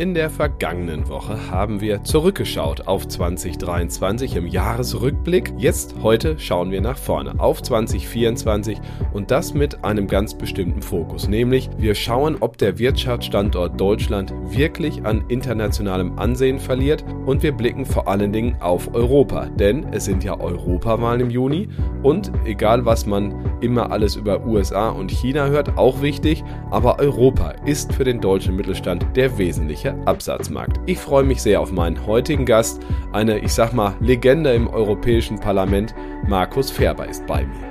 In der vergangenen Woche haben wir zurückgeschaut auf 2023 im Jahresrückblick. Jetzt, heute, schauen wir nach vorne auf 2024 und das mit einem ganz bestimmten Fokus, nämlich wir schauen, ob der Wirtschaftsstandort Deutschland wirklich an internationalem Ansehen verliert und wir blicken vor allen Dingen auf Europa, denn es sind ja Europawahlen im Juni und egal was man immer alles über USA und China hört, auch wichtig, aber Europa ist für den deutschen Mittelstand der wesentliche Absatzmarkt. Ich freue mich sehr auf meinen heutigen Gast, eine, ich sag mal, Legende im Europäischen Parlament. Markus Ferber ist bei mir.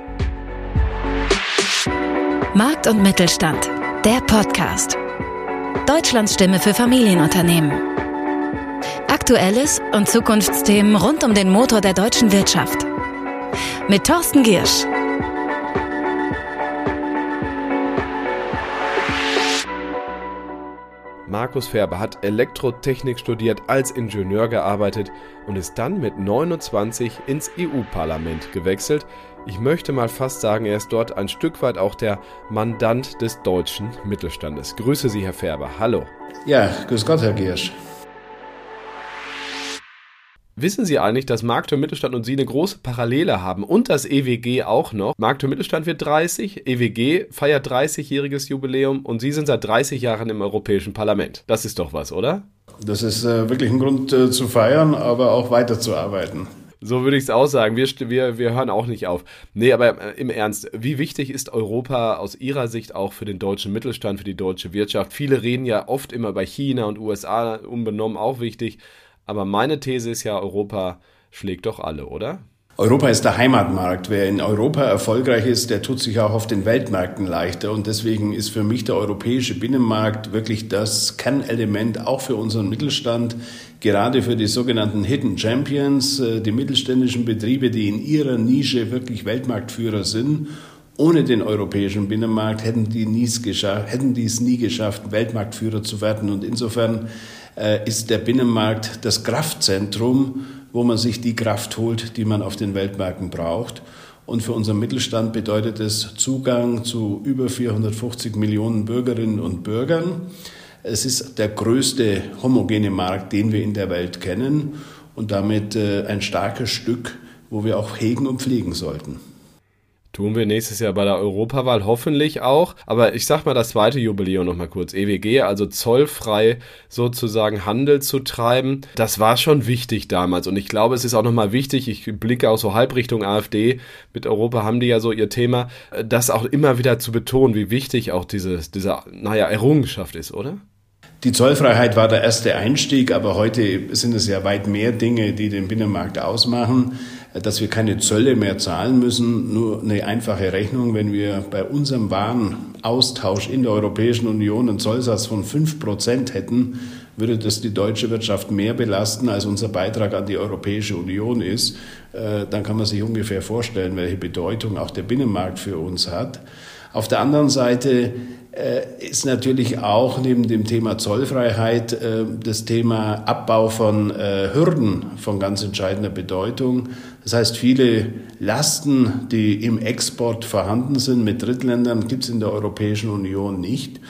Markt und Mittelstand, der Podcast. Deutschlands Stimme für Familienunternehmen. Aktuelles und Zukunftsthemen rund um den Motor der deutschen Wirtschaft. Mit Thorsten Giersch. Markus Färber hat Elektrotechnik studiert, als Ingenieur gearbeitet und ist dann mit 29 ins EU-Parlament gewechselt. Ich möchte mal fast sagen, er ist dort ein Stück weit auch der Mandant des deutschen Mittelstandes. Grüße Sie, Herr Färber. Hallo. Ja, grüß Gott, Herr Giersch. Wissen Sie eigentlich, dass Markt für Mittelstand und Sie eine große Parallele haben und das EWG auch noch? Markt für Mittelstand wird 30, EWG feiert 30-jähriges Jubiläum und Sie sind seit 30 Jahren im Europäischen Parlament. Das ist doch was, oder? Das ist äh, wirklich ein Grund äh, zu feiern, aber auch weiterzuarbeiten. So würde ich es auch sagen. Wir, wir, wir hören auch nicht auf. Nee, aber äh, im Ernst, wie wichtig ist Europa aus Ihrer Sicht auch für den deutschen Mittelstand, für die deutsche Wirtschaft? Viele reden ja oft immer bei China und USA, unbenommen auch wichtig. Aber meine These ist ja, Europa schlägt doch alle, oder? Europa ist der Heimatmarkt. Wer in Europa erfolgreich ist, der tut sich auch auf den Weltmärkten leichter. Und deswegen ist für mich der europäische Binnenmarkt wirklich das Kernelement auch für unseren Mittelstand, gerade für die sogenannten Hidden Champions, äh, die mittelständischen Betriebe, die in ihrer Nische wirklich Weltmarktführer sind. Ohne den europäischen Binnenmarkt hätten die, es nie geschafft, Weltmarktführer zu werden. Und insofern ist der Binnenmarkt das Kraftzentrum, wo man sich die Kraft holt, die man auf den Weltmärkten braucht. Und für unseren Mittelstand bedeutet es Zugang zu über 450 Millionen Bürgerinnen und Bürgern. Es ist der größte homogene Markt, den wir in der Welt kennen und damit äh, ein starkes Stück, wo wir auch hegen und pflegen sollten. Tun wir nächstes Jahr bei der Europawahl hoffentlich auch. Aber ich sag mal das zweite Jubiläum nochmal kurz. EWG, also zollfrei sozusagen Handel zu treiben. Das war schon wichtig damals. Und ich glaube, es ist auch nochmal wichtig, ich blicke auch so halb Richtung AfD. Mit Europa haben die ja so ihr Thema, das auch immer wieder zu betonen, wie wichtig auch diese, diese, naja, Errungenschaft ist, oder? Die Zollfreiheit war der erste Einstieg, aber heute sind es ja weit mehr Dinge, die den Binnenmarkt ausmachen dass wir keine Zölle mehr zahlen müssen. Nur eine einfache Rechnung, wenn wir bei unserem Warenaustausch in der Europäischen Union einen Zollsatz von fünf Prozent hätten, würde das die deutsche Wirtschaft mehr belasten, als unser Beitrag an die Europäische Union ist. Äh, dann kann man sich ungefähr vorstellen, welche Bedeutung auch der Binnenmarkt für uns hat. Auf der anderen Seite äh, ist natürlich auch neben dem Thema Zollfreiheit äh, das Thema Abbau von Hürden von ganz entscheidender Bedeutung. Das heißt, viele Lasten, die im Export vorhanden sind mit Drittländern, gibt es in der Europäischen Union nicht.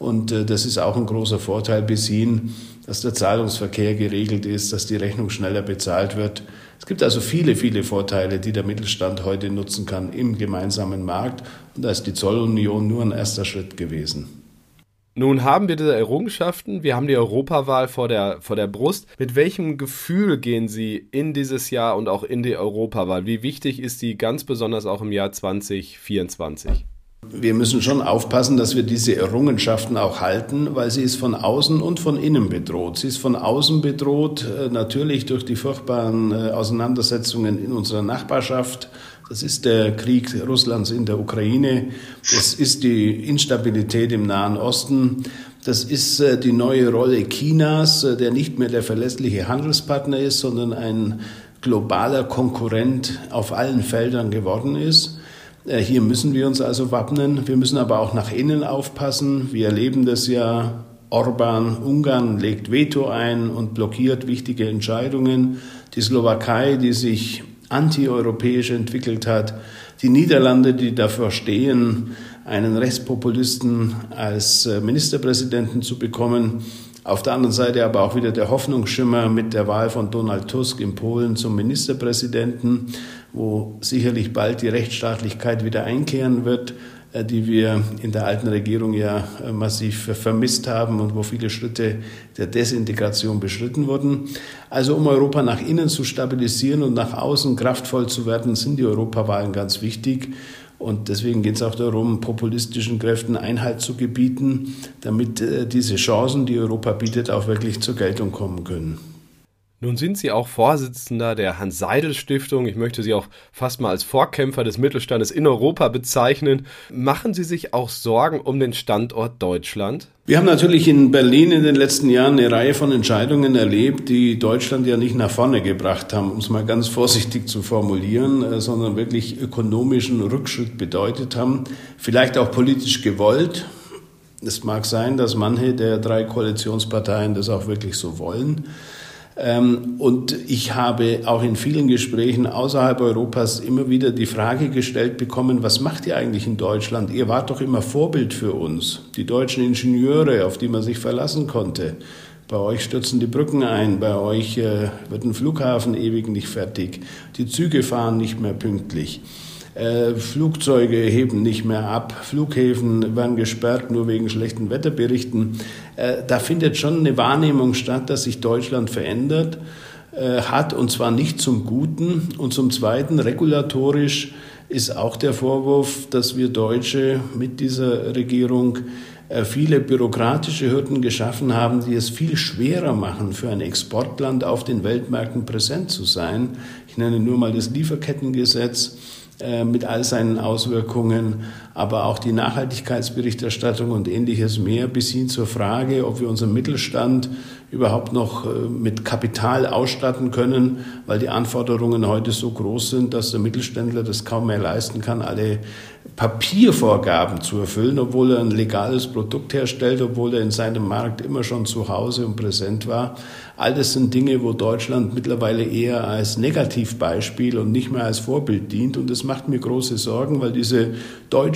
Und äh, das ist auch ein großer Vorteil bis hin, dass der Zahlungsverkehr geregelt ist, dass die Rechnung schneller bezahlt wird. Es gibt also viele, viele Vorteile, die der Mittelstand heute nutzen kann im gemeinsamen Markt. Und da ist die Zollunion nur ein erster Schritt gewesen. Nun haben wir diese Errungenschaften, wir haben die Europawahl vor der, vor der Brust. Mit welchem Gefühl gehen Sie in dieses Jahr und auch in die Europawahl? Wie wichtig ist die ganz besonders auch im Jahr 2024? Wir müssen schon aufpassen, dass wir diese Errungenschaften auch halten, weil sie ist von außen und von innen bedroht. Sie ist von außen bedroht, äh, natürlich durch die furchtbaren äh, Auseinandersetzungen in unserer Nachbarschaft, das ist der Krieg Russlands in der Ukraine. Das ist die Instabilität im Nahen Osten. Das ist äh, die neue Rolle Chinas, der nicht mehr der verlässliche Handelspartner ist, sondern ein globaler Konkurrent auf allen Feldern geworden ist. Äh, hier müssen wir uns also wappnen. Wir müssen aber auch nach innen aufpassen. Wir erleben das ja. Orban, Ungarn legt Veto ein und blockiert wichtige Entscheidungen. Die Slowakei, die sich antieuropäisch entwickelt hat. Die Niederlande, die dafür stehen, einen Rechtspopulisten als äh, Ministerpräsidenten zu bekommen. Auf der anderen Seite aber auch wieder der Hoffnungsschimmer mit der Wahl von Donald Tusk in Polen zum Ministerpräsidenten, wo sicherlich bald die Rechtsstaatlichkeit wieder einkehren wird, äh, die wir in der alten Regierung ja äh, massiv vermisst haben und wo viele Schritte der Desintegration beschritten wurden. Also um Europa nach innen zu stabilisieren und nach außen kraftvoll zu werden, sind die Europawahlen ganz wichtig. Und deswegen geht es auch darum, populistischen Kräften Einhalt zu gebieten, damit äh, diese Chancen, die Europa bietet, auch wirklich zur Geltung kommen können. Nun sind Sie auch Vorsitzender der Hans-Seidel-Stiftung. Ich möchte Sie auch fast mal als Vorkämpfer des Mittelstandes in Europa bezeichnen. Machen Sie sich auch Sorgen um den Standort Deutschland? Wir haben natürlich in Berlin in den letzten Jahren eine Reihe von Entscheidungen erlebt, die Deutschland ja nicht nach vorne gebracht haben, um es mal ganz vorsichtig zu formulieren, äh, sondern wirklich ökonomischen Rückschritt bedeutet haben. Vielleicht auch politisch gewollt. Es mag sein, dass manche der drei Koalitionsparteien das auch wirklich so wollen. Ähm, und ich habe auch in vielen Gesprächen außerhalb Europas immer wieder die Frage gestellt bekommen, was macht ihr eigentlich in Deutschland? Ihr wart doch immer Vorbild für uns, die deutschen Ingenieure, auf die man sich verlassen konnte. Bei euch stürzen die Brücken ein, bei euch äh, wird ein Flughafen ewig nicht fertig, die Züge fahren nicht mehr pünktlich. Äh, Flugzeuge heben nicht mehr ab, Flughäfen werden gesperrt, nur wegen schlechten Wetterberichten. Äh, da findet schon eine Wahrnehmung statt, dass sich Deutschland verändert äh, hat, und zwar nicht zum Guten. Und zum Zweiten, regulatorisch ist auch der Vorwurf, dass wir Deutsche mit dieser Regierung viele bürokratische Hürden geschaffen haben, die es viel schwerer machen, für ein Exportland auf den Weltmärkten präsent zu sein. Ich nenne nur mal das Lieferkettengesetz mit all seinen Auswirkungen, aber auch die Nachhaltigkeitsberichterstattung und ähnliches mehr bis hin zur Frage, ob wir unseren Mittelstand überhaupt noch äh, mit Kapital ausstatten können, weil die Anforderungen heute so groß sind, dass der Mittelständler das kaum mehr leisten kann, alle Papiervorgaben zu erfüllen, obwohl er ein legales Produkt herstellt, obwohl er in seinem Markt immer schon zu Hause und präsent war. All das sind Dinge, wo Deutschland mittlerweile eher als Negativbeispiel und nicht mehr als Vorbild dient. Und das macht mir große Sorgen, weil diese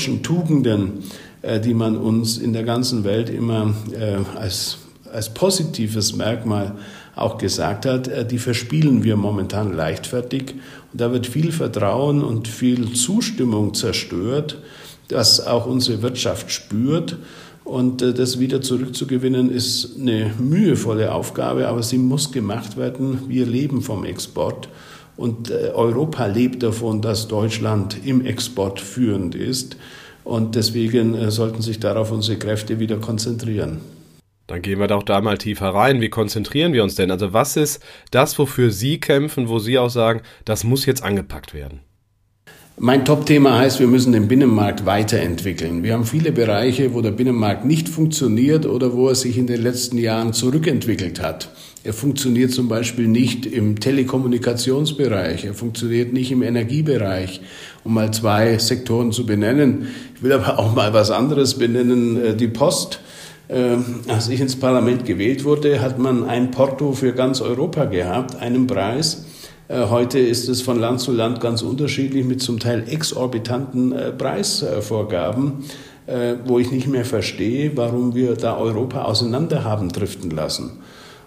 deutschen Tugenden, äh, die man uns in der ganzen Welt immer äh, als, als positives Merkmal auch gesagt hat, äh, die verspielen wir momentan leichtfertig. Und da wird viel Vertrauen und viel Zustimmung zerstört, das auch unsere Wirtschaft spürt. Und das wieder zurückzugewinnen, ist eine mühevolle Aufgabe, aber sie muss gemacht werden. Wir leben vom Export. Und äh, Europa lebt davon, dass Deutschland im Export führend ist. Und deswegen sollten sich darauf unsere Kräfte wieder konzentrieren. Dann gehen wir doch da mal tiefer rein. Wie konzentrieren wir uns denn? Also was ist das, wofür Sie kämpfen, wo Sie auch sagen, das muss jetzt angepackt werden? Mein Top-Thema heißt, wir müssen den Binnenmarkt weiterentwickeln. Wir haben viele Bereiche, wo der Binnenmarkt nicht funktioniert oder wo er sich in den letzten Jahren zurückentwickelt hat. Er funktioniert zum Beispiel nicht im Telekommunikationsbereich, er funktioniert nicht im Energiebereich, um mal zwei Sektoren zu benennen. Ich will aber auch mal was anderes benennen, äh, die Post. Ähm, als ich ins Parlament gewählt wurde, hat man ein Porto für ganz Europa gehabt, einen Preis. Äh, heute ist es von Land zu Land ganz unterschiedlich mit zum Teil exorbitanten äh, Preisvorgaben, wo ich nicht mehr verstehe, warum wir da Europa auseinander haben driften lassen.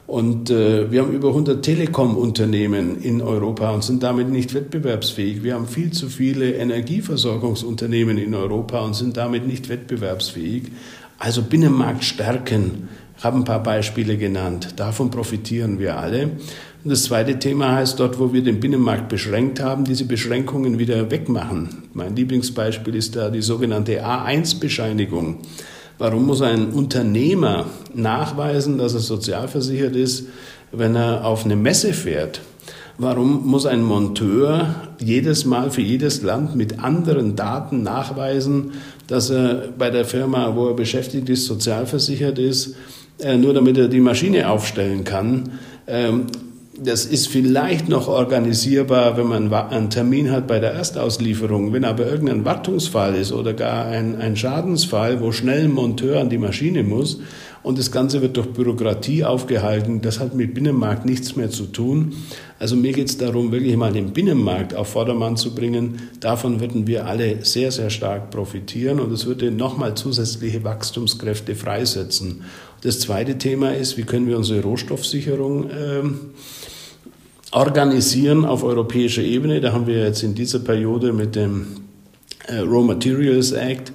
Und äh, wir haben über 100 Telekom-Unternehmen in Europa und sind damit nicht wettbewerbsfähig. Wir haben viel zu viele Energieversorgungsunternehmen in Europa und sind damit nicht wettbewerbsfähig. Also Binnenmarkt stärken, ich habe ein paar Beispiele genannt. Davon profitieren wir alle. Und das zweite Thema heißt dort, wo wir den Binnenmarkt beschränkt haben, diese Beschränkungen wieder wegmachen. Mein Lieblingsbeispiel ist da die sogenannte A1-Bescheinigung. Warum muss ein Unternehmer nachweisen, dass er sozialversichert ist, wenn er auf eine Messe fährt? Warum muss ein Monteur jedes Mal für jedes Land mit anderen Daten nachweisen, dass er bei der Firma, wo er beschäftigt ist, sozialversichert ist, äh, nur damit er die Maschine aufstellen kann? Das ist vielleicht noch organisierbar, wenn man einen Termin hat bei der Erstauslieferung. Wenn aber irgendein Wartungsfall ist oder gar ein, ein Schadensfall, wo schnell ein Monteur an die Maschine muss und das Ganze wird durch Bürokratie aufgehalten. Das hat mit Binnenmarkt nichts mehr zu tun. Also mir geht es darum, wirklich mal den Binnenmarkt auf Vordermann zu bringen. Davon würden wir alle sehr, sehr stark profitieren und es würde nochmal zusätzliche Wachstumskräfte freisetzen. Das zweite Thema ist, wie können wir unsere Rohstoffsicherung ähm, organisieren auf europäischer Ebene. Da haben wir jetzt in dieser Periode mit dem äh, Raw Materials Act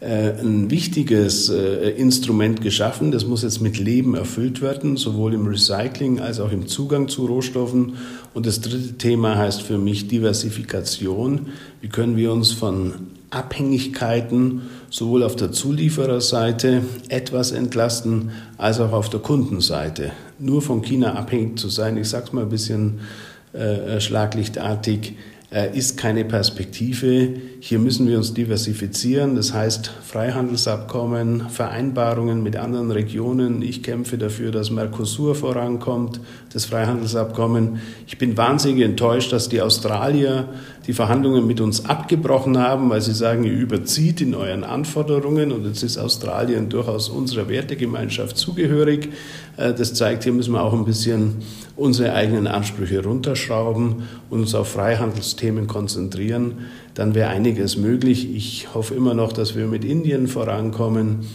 äh, ein wichtiges äh, Instrument geschaffen. Das muss jetzt mit Leben erfüllt werden, sowohl im Recycling als auch im Zugang zu Rohstoffen. Und das dritte Thema heißt für mich Diversifikation. Wie können wir uns von Abhängigkeiten sowohl auf der Zuliefererseite etwas entlasten, als auch auf der Kundenseite. Nur von China abhängig zu sein, ich sage es mal ein bisschen äh, schlaglichtartig, ist keine Perspektive. Hier müssen wir uns diversifizieren. Das heißt Freihandelsabkommen, Vereinbarungen mit anderen Regionen. Ich kämpfe dafür, dass Mercosur vorankommt, das Freihandelsabkommen. Ich bin wahnsinnig enttäuscht, dass die Australier die Verhandlungen mit uns abgebrochen haben, weil sie sagen, ihr überzieht in euren Anforderungen. Und jetzt ist Australien durchaus unserer Wertegemeinschaft zugehörig. Äh, das zeigt, hier müssen wir auch ein bisschen unsere eigenen Ansprüche runterschrauben und uns auf Freihandelsthemen konzentrieren. Dann wäre einiges möglich. Ich hoffe immer noch, dass wir mit Indien vorankommen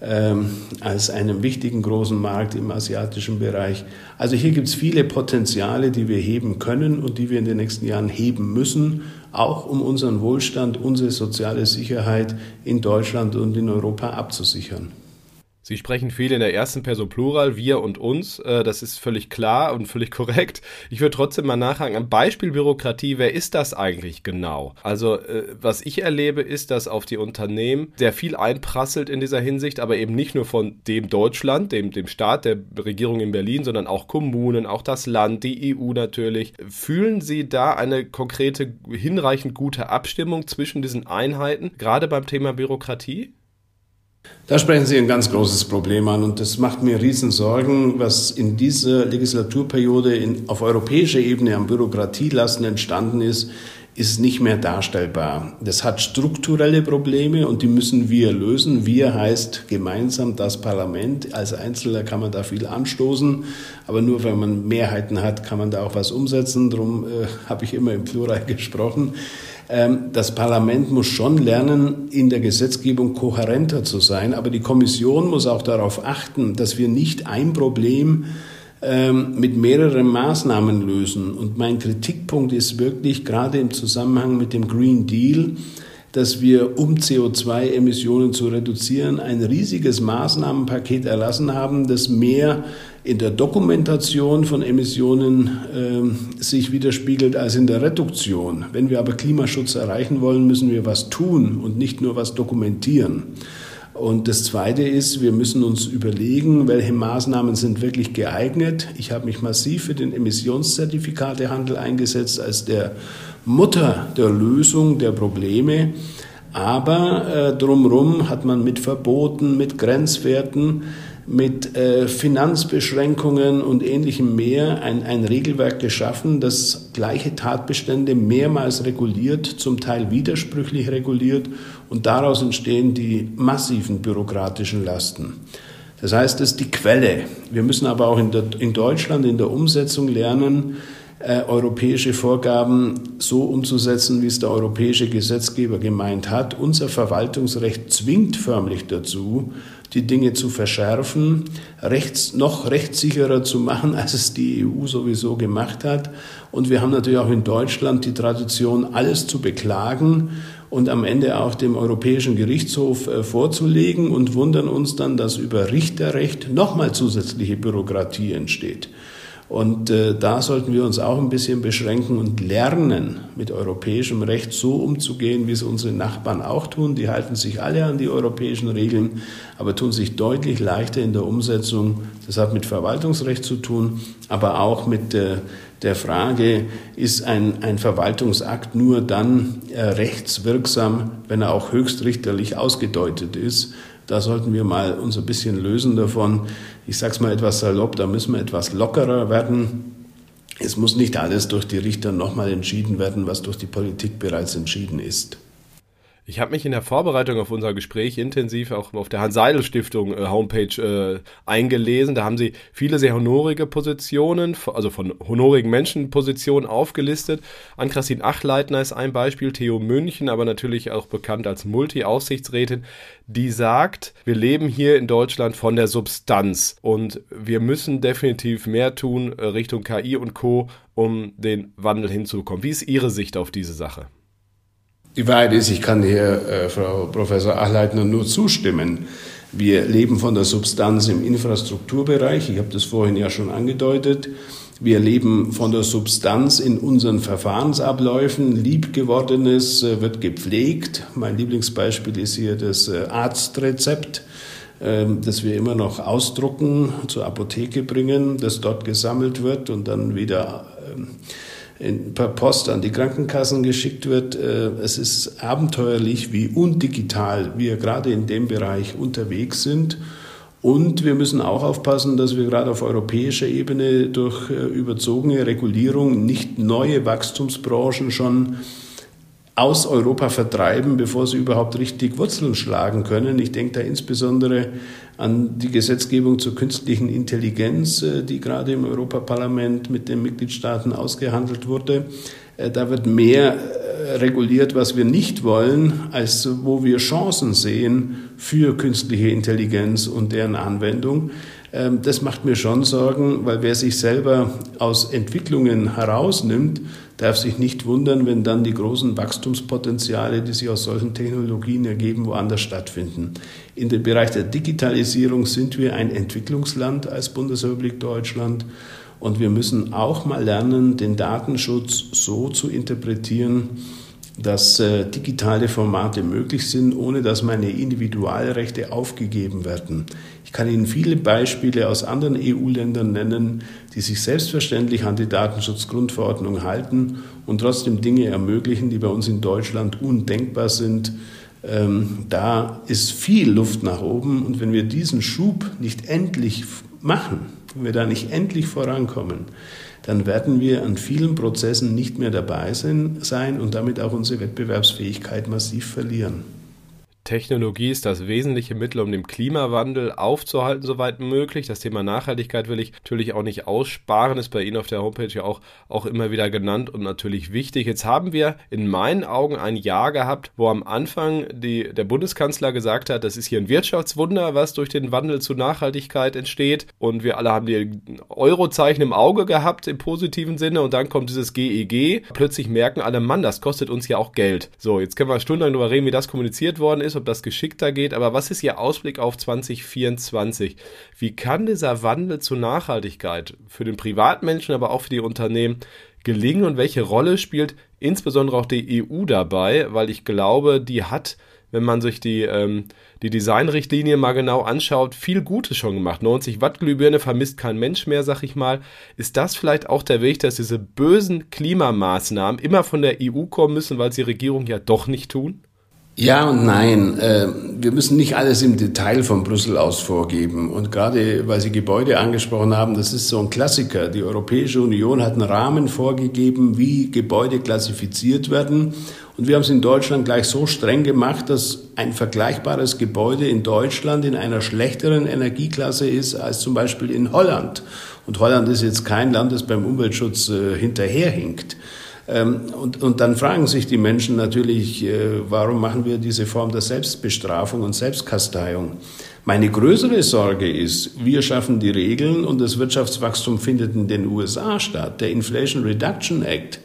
ähm, als einem wichtigen großen Markt im asiatischen Bereich. Also hier gibt es viele Potenziale, die wir heben können und die wir in den nächsten Jahren heben müssen, auch um unseren Wohlstand, unsere soziale Sicherheit in Deutschland und in Europa abzusichern. Sie sprechen viel in der ersten Person Plural, wir und uns. Äh, das ist völlig klar und völlig korrekt. Ich würde trotzdem mal nachhaken. Am Beispiel Bürokratie, wer ist das eigentlich genau? Also, äh, was ich erlebe, ist, dass auf die Unternehmen sehr viel einprasselt in dieser Hinsicht, aber eben nicht nur von dem Deutschland, dem, dem Staat, der Regierung in Berlin, sondern auch Kommunen, auch das Land, die EU natürlich. Fühlen Sie da eine konkrete, hinreichend gute Abstimmung zwischen diesen Einheiten, gerade beim Thema Bürokratie? Da sprechen Sie ein ganz großes Problem an und das macht mir riesen Sorgen, was in dieser Legislaturperiode in, auf europäischer Ebene am Bürokratielasten entstanden ist, ist nicht mehr darstellbar. Das hat strukturelle Probleme und die müssen wir lösen. Wir heißt gemeinsam das Parlament. Als Einzelner kann man da viel anstoßen, aber nur wenn man Mehrheiten hat, kann man da auch was umsetzen. Darum äh, habe ich immer im Plural gesprochen. Ähm, das Parlament muss schon lernen, in der Gesetzgebung kohärenter zu sein, aber die Kommission muss auch darauf achten, dass wir nicht ein Problem ähm, mit mehreren Maßnahmen lösen. Und mein Kritikpunkt ist wirklich gerade im Zusammenhang mit dem Green Deal, dass wir, um CO2-Emissionen zu reduzieren, ein riesiges Maßnahmenpaket erlassen haben, das mehr in der Dokumentation von Emissionen äh, sich widerspiegelt als in der Reduktion. Wenn wir aber Klimaschutz erreichen wollen, müssen wir was tun und nicht nur was dokumentieren. Und das Zweite ist, wir müssen uns überlegen, welche Maßnahmen sind wirklich geeignet. Ich habe mich massiv für den Emissionszertifikatehandel eingesetzt als der Mutter der Lösung der Probleme. Aber äh, drumherum hat man mit Verboten, mit Grenzwerten, mit äh, Finanzbeschränkungen und ähnlichem mehr ein, ein Regelwerk geschaffen, das gleiche Tatbestände mehrmals reguliert, zum Teil widersprüchlich reguliert und daraus entstehen die massiven bürokratischen Lasten. Das heißt, das ist die Quelle. Wir müssen aber auch in, der, in Deutschland in der Umsetzung lernen, äh, europäische Vorgaben so umzusetzen, wie es der europäische Gesetzgeber gemeint hat. Unser Verwaltungsrecht zwingt förmlich dazu, die Dinge zu verschärfen, rechts, noch rechtssicherer zu machen, als es die EU sowieso gemacht hat. Und wir haben natürlich auch in Deutschland die Tradition, alles zu beklagen und am Ende auch dem Europäischen Gerichtshof äh, vorzulegen und wundern uns dann, dass über Richterrecht nochmal zusätzliche Bürokratie entsteht. Und äh, da sollten wir uns auch ein bisschen beschränken und lernen, mit europäischem Recht so umzugehen, wie es unsere Nachbarn auch tun. Die halten sich alle an die europäischen Regeln, aber tun sich deutlich leichter in der Umsetzung. Das hat mit Verwaltungsrecht zu tun, aber auch mit äh, der Frage, ist ein, ein Verwaltungsakt nur dann äh, rechtswirksam, wenn er auch höchstrichterlich ausgedeutet ist. Da sollten wir mal uns ein bisschen lösen davon. Ich sage es mal etwas salopp, da müssen wir etwas lockerer werden. Es muss nicht alles durch die Richter nochmal entschieden werden, was durch die Politik bereits entschieden ist. Ich habe mich in der Vorbereitung auf unser Gespräch intensiv auch auf der Hans-Seidel-Stiftung äh, Homepage äh, eingelesen. Da haben sie viele sehr honorige Positionen, also von honorigen Menschen Positionen aufgelistet. Ann-Christine Achleitner ist ein Beispiel, Theo München, aber natürlich auch bekannt als Multi-Aufsichtsrätin, die sagt, wir leben hier in Deutschland von der Substanz und wir müssen definitiv mehr tun äh, Richtung KI und Co., um den Wandel hinzukommen. Wie ist Ihre Sicht auf diese Sache? Die Wahrheit ist, ich kann hier äh, Frau Professor Achleitner nur zustimmen. Wir leben von der Substanz im Infrastrukturbereich. Ich habe das vorhin ja schon angedeutet. Wir leben von der Substanz in unseren Verfahrensabläufen. Liebgewordenes äh, wird gepflegt. Mein Lieblingsbeispiel ist hier das äh, Arztrezept, ähm, das wir immer noch ausdrucken, zur Apotheke bringen, das dort gesammelt wird und dann wieder ähm, in, per Post an die Krankenkassen geschickt wird. Äh, es ist abenteuerlich, wie undigital wir gerade in dem Bereich unterwegs sind. Und wir müssen auch aufpassen, dass wir gerade auf europäischer Ebene durch äh, überzogene Regulierung nicht neue Wachstumsbranchen schon aus Europa vertreiben, bevor sie überhaupt richtig Wurzeln schlagen können. Ich denke da insbesondere an die Gesetzgebung zur künstlichen Intelligenz, äh, die gerade im Europaparlament mit den Mitgliedstaaten ausgehandelt wurde. Äh, da wird mehr äh, reguliert, was wir nicht wollen, als wo wir Chancen sehen für künstliche Intelligenz und deren Anwendung. Ähm, das macht mir schon Sorgen, weil wer sich selber aus Entwicklungen herausnimmt, darf sich nicht wundern, wenn dann die großen Wachstumspotenziale, die sich aus solchen Technologien ergeben, woanders stattfinden. In dem Bereich der Digitalisierung sind wir ein Entwicklungsland als Bundesrepublik Deutschland und wir müssen auch mal lernen, den Datenschutz so zu interpretieren, dass äh, digitale Formate möglich sind, ohne dass meine Individualrechte aufgegeben werden. Ich kann Ihnen viele Beispiele aus anderen EU-Ländern nennen, die sich selbstverständlich an die Datenschutzgrundverordnung halten und trotzdem Dinge ermöglichen, die bei uns in Deutschland undenkbar sind. Ähm, da ist viel Luft nach oben und wenn wir diesen Schub nicht endlich machen, wenn wir da nicht endlich vorankommen, dann werden wir an vielen Prozessen nicht mehr dabei sein und damit auch unsere Wettbewerbsfähigkeit massiv verlieren. Technologie ist das wesentliche Mittel, um den Klimawandel aufzuhalten, soweit möglich. Das Thema Nachhaltigkeit will ich natürlich auch nicht aussparen, ist bei Ihnen auf der Homepage ja auch, auch immer wieder genannt und natürlich wichtig. Jetzt haben wir in meinen Augen ein Jahr gehabt, wo am Anfang die, der Bundeskanzler gesagt hat, das ist hier ein Wirtschaftswunder, was durch den Wandel zu Nachhaltigkeit entsteht. Und wir alle haben die Eurozeichen im Auge gehabt, im positiven Sinne. Und dann kommt dieses GEG. E Plötzlich merken alle, Mann, das kostet uns ja auch Geld. So, jetzt können wir stundenlang darüber reden, wie das kommuniziert worden ist ob das geschickter geht, aber was ist Ihr Ausblick auf 2024? Wie kann dieser Wandel zur Nachhaltigkeit für den Privatmenschen, aber auch für die Unternehmen gelingen und welche Rolle spielt insbesondere auch die EU dabei? Weil ich glaube, die hat wenn man sich die, ähm, die Designrichtlinie mal genau anschaut, viel Gutes schon gemacht. 90 Watt Glühbirne vermisst kein Mensch mehr, sag ich mal. Ist das vielleicht auch der Weg, dass diese bösen Klimamaßnahmen immer von der EU kommen müssen, weil sie Regierung ja doch nicht tun? Ja und nein. Äh, wir müssen nicht alles im Detail von Brüssel aus vorgeben. Und gerade weil Sie Gebäude angesprochen haben, das ist so ein Klassiker. Die Europäische Union hat einen Rahmen vorgegeben, wie Gebäude klassifiziert werden. Und wir haben es in Deutschland gleich so streng gemacht, dass ein vergleichbares Gebäude in Deutschland in einer schlechteren Energieklasse ist als zum Beispiel in Holland. Und Holland ist jetzt kein Land, das beim Umweltschutz äh, hinterherhinkt. Ähm, und, und dann fragen sich die Menschen natürlich, äh, warum machen wir diese Form der Selbstbestrafung und Selbstkasteiung? Meine größere Sorge ist, wir schaffen die Regeln und das Wirtschaftswachstum findet in den USA statt. Der Inflation Reduction Act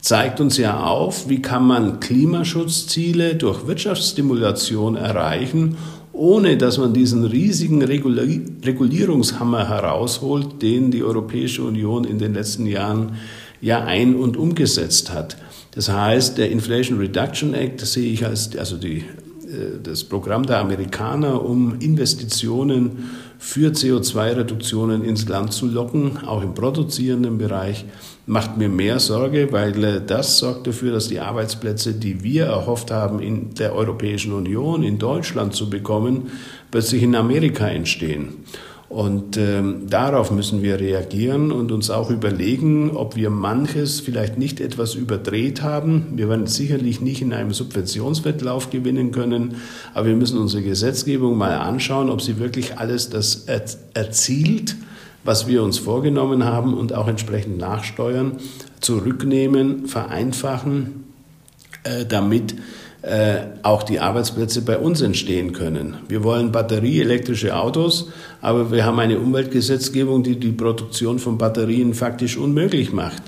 zeigt uns ja auf, wie kann man Klimaschutzziele durch Wirtschaftsstimulation erreichen, ohne dass man diesen riesigen Regulierungshammer herausholt, den die Europäische Union in den letzten Jahren ja ein- und umgesetzt hat. Das heißt, der Inflation Reduction Act sehe ich als also die, äh, das Programm der Amerikaner, um Investitionen für CO2-Reduktionen ins Land zu locken, auch im produzierenden Bereich, macht mir mehr Sorge, weil äh, das sorgt dafür, dass die Arbeitsplätze, die wir erhofft haben, in der Europäischen Union, in Deutschland zu bekommen, plötzlich in Amerika entstehen. Und ähm, darauf müssen wir reagieren und uns auch überlegen, ob wir manches vielleicht nicht etwas überdreht haben. Wir werden sicherlich nicht in einem Subventionswettlauf gewinnen können, aber wir müssen unsere Gesetzgebung mal anschauen, ob sie wirklich alles das erzielt, was wir uns vorgenommen haben und auch entsprechend nachsteuern, zurücknehmen, vereinfachen, äh, damit äh, auch die Arbeitsplätze bei uns entstehen können. Wir wollen batterieelektrische Autos, aber wir haben eine Umweltgesetzgebung, die die Produktion von Batterien faktisch unmöglich macht.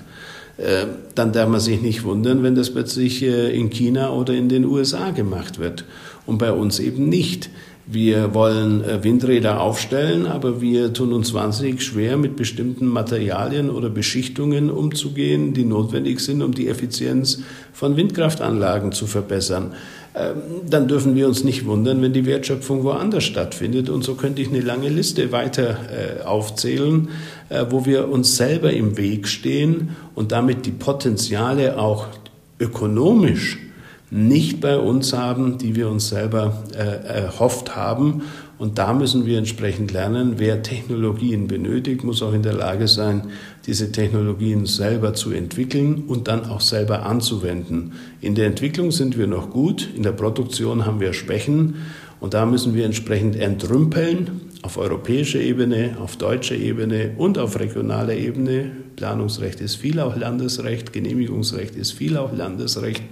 Äh, dann darf man sich nicht wundern, wenn das plötzlich äh, in China oder in den USA gemacht wird und bei uns eben nicht. Wir wollen äh, Windräder aufstellen, aber wir tun uns wahnsinnig schwer, mit bestimmten Materialien oder Beschichtungen umzugehen, die notwendig sind, um die Effizienz von Windkraftanlagen zu verbessern. Ähm, dann dürfen wir uns nicht wundern, wenn die Wertschöpfung woanders stattfindet. Und so könnte ich eine lange Liste weiter äh, aufzählen, äh, wo wir uns selber im Weg stehen und damit die Potenziale auch ökonomisch nicht bei uns haben, die wir uns selber äh, erhofft haben. Und da müssen wir entsprechend lernen. Wer Technologien benötigt, muss auch in der Lage sein, diese Technologien selber zu entwickeln und dann auch selber anzuwenden. In der Entwicklung sind wir noch gut, in der Produktion haben wir Schwächen und da müssen wir entsprechend entrümpeln auf europäischer Ebene, auf deutscher Ebene und auf regionaler Ebene. Planungsrecht ist viel auch Landesrecht, Genehmigungsrecht ist viel auch Landesrecht.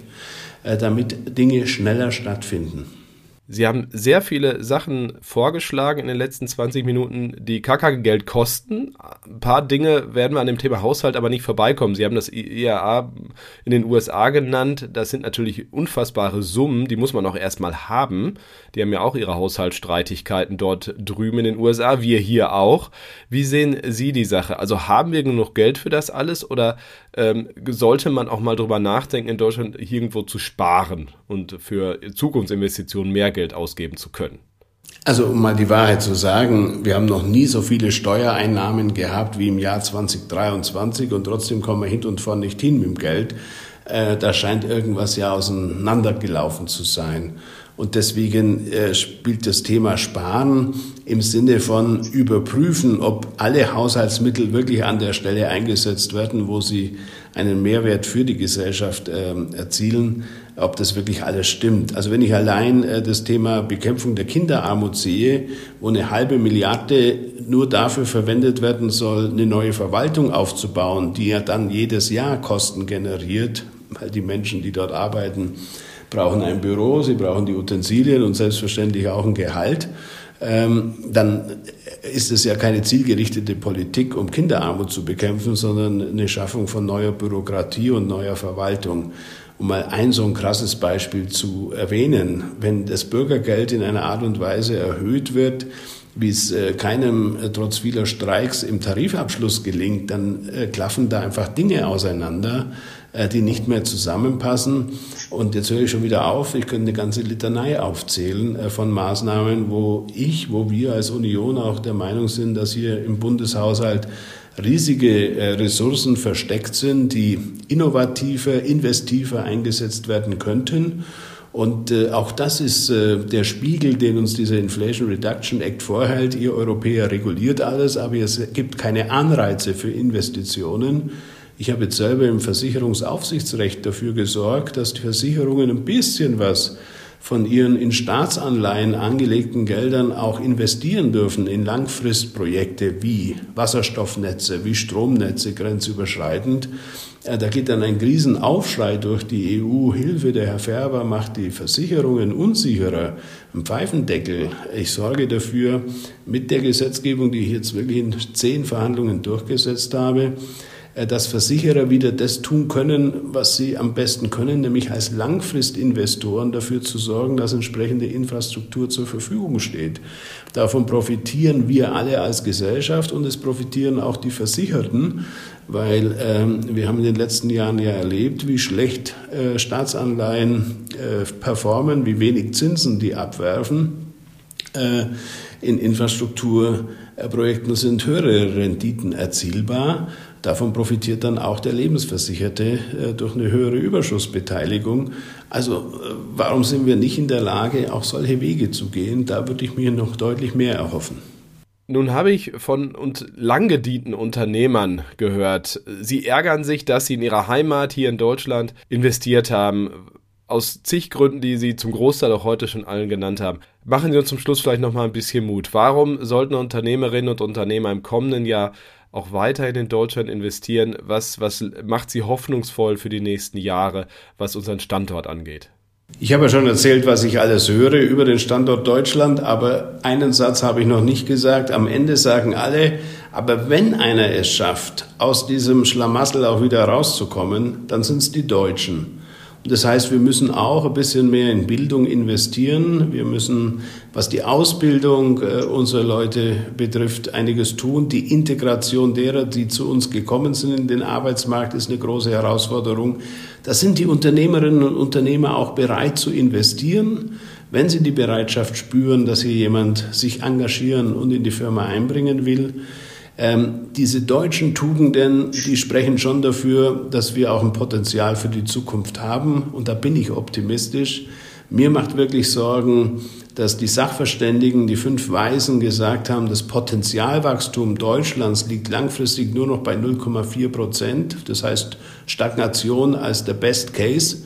Äh, damit Dinge schneller stattfinden. Sie haben sehr viele Sachen vorgeschlagen in den letzten 20 Minuten, die gar Geld kosten. Ein paar Dinge werden wir an dem Thema Haushalt aber nicht vorbeikommen. Sie haben das IAA in den USA genannt. Das sind natürlich unfassbare Summen, die muss man auch erstmal haben. Die haben ja auch ihre Haushaltsstreitigkeiten dort drüben in den USA, wir hier auch. Wie sehen Sie die Sache? Also haben wir genug Geld für das alles oder ähm, sollte man auch mal drüber nachdenken, in Deutschland irgendwo zu sparen und für Zukunftsinvestitionen mehr Geld ausgeben zu können? Also um mal die Wahrheit zu sagen, wir haben noch nie so viele Steuereinnahmen gehabt wie im Jahr 2023 und trotzdem kommen wir hinten und vorne nicht hin mit dem Geld. Äh, da scheint irgendwas ja auseinandergelaufen zu sein. Und deswegen äh, spielt das Thema Sparen im Sinne von überprüfen, ob alle Haushaltsmittel wirklich an der Stelle eingesetzt werden, wo sie einen Mehrwert für die Gesellschaft äh, erzielen, ob das wirklich alles stimmt. Also wenn ich allein äh, das Thema Bekämpfung der Kinderarmut sehe, wo eine halbe Milliarde nur dafür verwendet werden soll, eine neue Verwaltung aufzubauen, die ja dann jedes Jahr Kosten generiert, weil die Menschen, die dort arbeiten, brauchen ein Büro, sie brauchen die Utensilien und selbstverständlich auch ein Gehalt. Ähm, dann ist es ja keine zielgerichtete Politik, um Kinderarmut zu bekämpfen, sondern eine Schaffung von neuer Bürokratie und neuer Verwaltung. Um mal ein so ein krasses Beispiel zu erwähnen, wenn das Bürgergeld in einer Art und Weise erhöht wird, wie es äh, keinem äh, trotz vieler Streiks im Tarifabschluss gelingt, dann äh, klaffen da einfach Dinge auseinander, die nicht mehr zusammenpassen. Und jetzt höre ich schon wieder auf. Ich könnte eine ganze Litanei aufzählen äh, von Maßnahmen, wo ich, wo wir als Union auch der Meinung sind, dass hier im Bundeshaushalt riesige äh, Ressourcen versteckt sind, die innovativer, investiver eingesetzt werden könnten. Und äh, auch das ist äh, der Spiegel, den uns dieser Inflation Reduction Act vorhält. Ihr Europäer reguliert alles, aber es gibt keine Anreize für Investitionen. Ich habe jetzt selber im Versicherungsaufsichtsrecht dafür gesorgt, dass die Versicherungen ein bisschen was von ihren in Staatsanleihen angelegten Geldern auch investieren dürfen in Langfristprojekte wie Wasserstoffnetze, wie Stromnetze grenzüberschreitend. Äh, da geht dann ein Riesenaufschrei durch die EU. Hilfe, der Herr Färber macht die Versicherungen unsicherer. Ein Pfeifendeckel. Ich sorge dafür, mit der Gesetzgebung, die ich jetzt wirklich in zehn Verhandlungen durchgesetzt habe, dass Versicherer wieder das tun können, was sie am besten können, nämlich als Langfristinvestoren dafür zu sorgen, dass entsprechende Infrastruktur zur Verfügung steht. Davon profitieren wir alle als Gesellschaft und es profitieren auch die Versicherten, weil ähm, wir haben in den letzten Jahren ja erlebt, wie schlecht äh, Staatsanleihen äh, performen, wie wenig Zinsen die abwerfen. Äh, in Infrastrukturprojekten sind höhere Renditen erzielbar. Davon profitiert dann auch der Lebensversicherte äh, durch eine höhere Überschussbeteiligung. Also äh, warum sind wir nicht in der Lage, auch solche Wege zu gehen? Da würde ich mir noch deutlich mehr erhoffen. Nun habe ich von und lang gedienten Unternehmern gehört. Sie ärgern sich, dass sie in ihrer Heimat hier in Deutschland investiert haben. Aus zig Gründen, die Sie zum Großteil auch heute schon allen genannt haben. Machen Sie uns zum Schluss vielleicht nochmal ein bisschen Mut. Warum sollten Unternehmerinnen und Unternehmer im kommenden Jahr auch weiterhin in Deutschland investieren? Was, was macht Sie hoffnungsvoll für die nächsten Jahre, was unseren Standort angeht? Ich habe ja schon erzählt, was ich alles höre über den Standort Deutschland, aber einen Satz habe ich noch nicht gesagt. Am Ende sagen alle, aber wenn einer es schafft, aus diesem Schlamassel auch wieder rauszukommen, dann sind es die Deutschen. Das heißt, wir müssen auch ein bisschen mehr in Bildung investieren. Wir müssen, was die Ausbildung äh, unserer Leute betrifft, einiges tun. Die Integration derer, die zu uns gekommen sind in den Arbeitsmarkt, ist eine große Herausforderung. Da sind die Unternehmerinnen und Unternehmer auch bereit zu investieren, wenn sie die Bereitschaft spüren, dass hier jemand sich engagieren und in die Firma einbringen will. Ähm, diese deutschen Tugenden, die sprechen schon dafür, dass wir auch ein Potenzial für die Zukunft haben. Und da bin ich optimistisch. Mir macht wirklich Sorgen, dass die Sachverständigen, die fünf Weisen gesagt haben, das Potenzialwachstum Deutschlands liegt langfristig nur noch bei 0,4 Prozent. Das heißt Stagnation als der Best Case.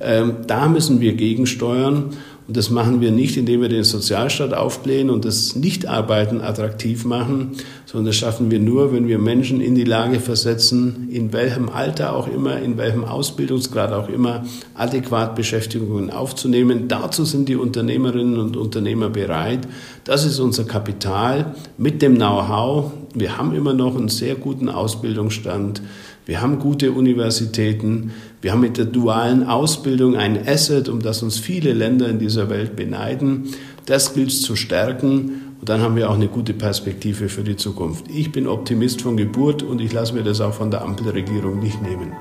Ähm, da müssen wir gegensteuern. Und das machen wir nicht, indem wir den Sozialstaat aufblähen und das Nichtarbeiten attraktiv machen, sondern das schaffen wir nur, wenn wir Menschen in die Lage versetzen, in welchem Alter auch immer, in welchem Ausbildungsgrad auch immer, adäquat Beschäftigungen aufzunehmen. Dazu sind die Unternehmerinnen und Unternehmer bereit. Das ist unser Kapital mit dem Know-how. Wir haben immer noch einen sehr guten Ausbildungsstand. Wir haben gute Universitäten. Wir haben mit der dualen Ausbildung ein Asset, um das uns viele Länder in dieser Welt beneiden. Das gilt zu stärken. Und dann haben wir auch eine gute Perspektive für die Zukunft. Ich bin Optimist von Geburt und ich lasse mir das auch von der Ampelregierung nicht nehmen.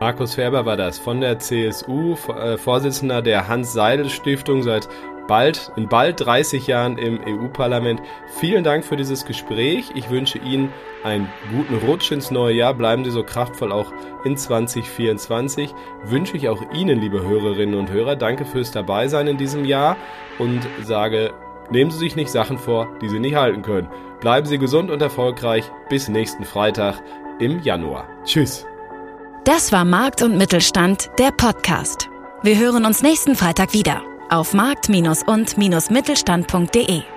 Markus Färber war das von der CSU, äh, Vorsitzender der Hans-Seidel-Stiftung seit bald, in bald 30 Jahren im EU-Parlament. Vielen Dank für dieses Gespräch. Ich wünsche Ihnen einen guten Rutsch ins neue Jahr. Bleiben Sie so kraftvoll auch in 2024. Wünsche ich auch Ihnen, liebe Hörerinnen und Hörer, danke fürs Dabeisein in diesem Jahr und sage, nehmen Sie sich nicht Sachen vor, die Sie nicht halten können. Bleiben Sie gesund und erfolgreich. Bis nächsten Freitag im Januar. Tschüss. Das war Markt und Mittelstand, der Podcast. Wir hören uns nächsten Freitag wieder auf markt- und-mittelstand.de.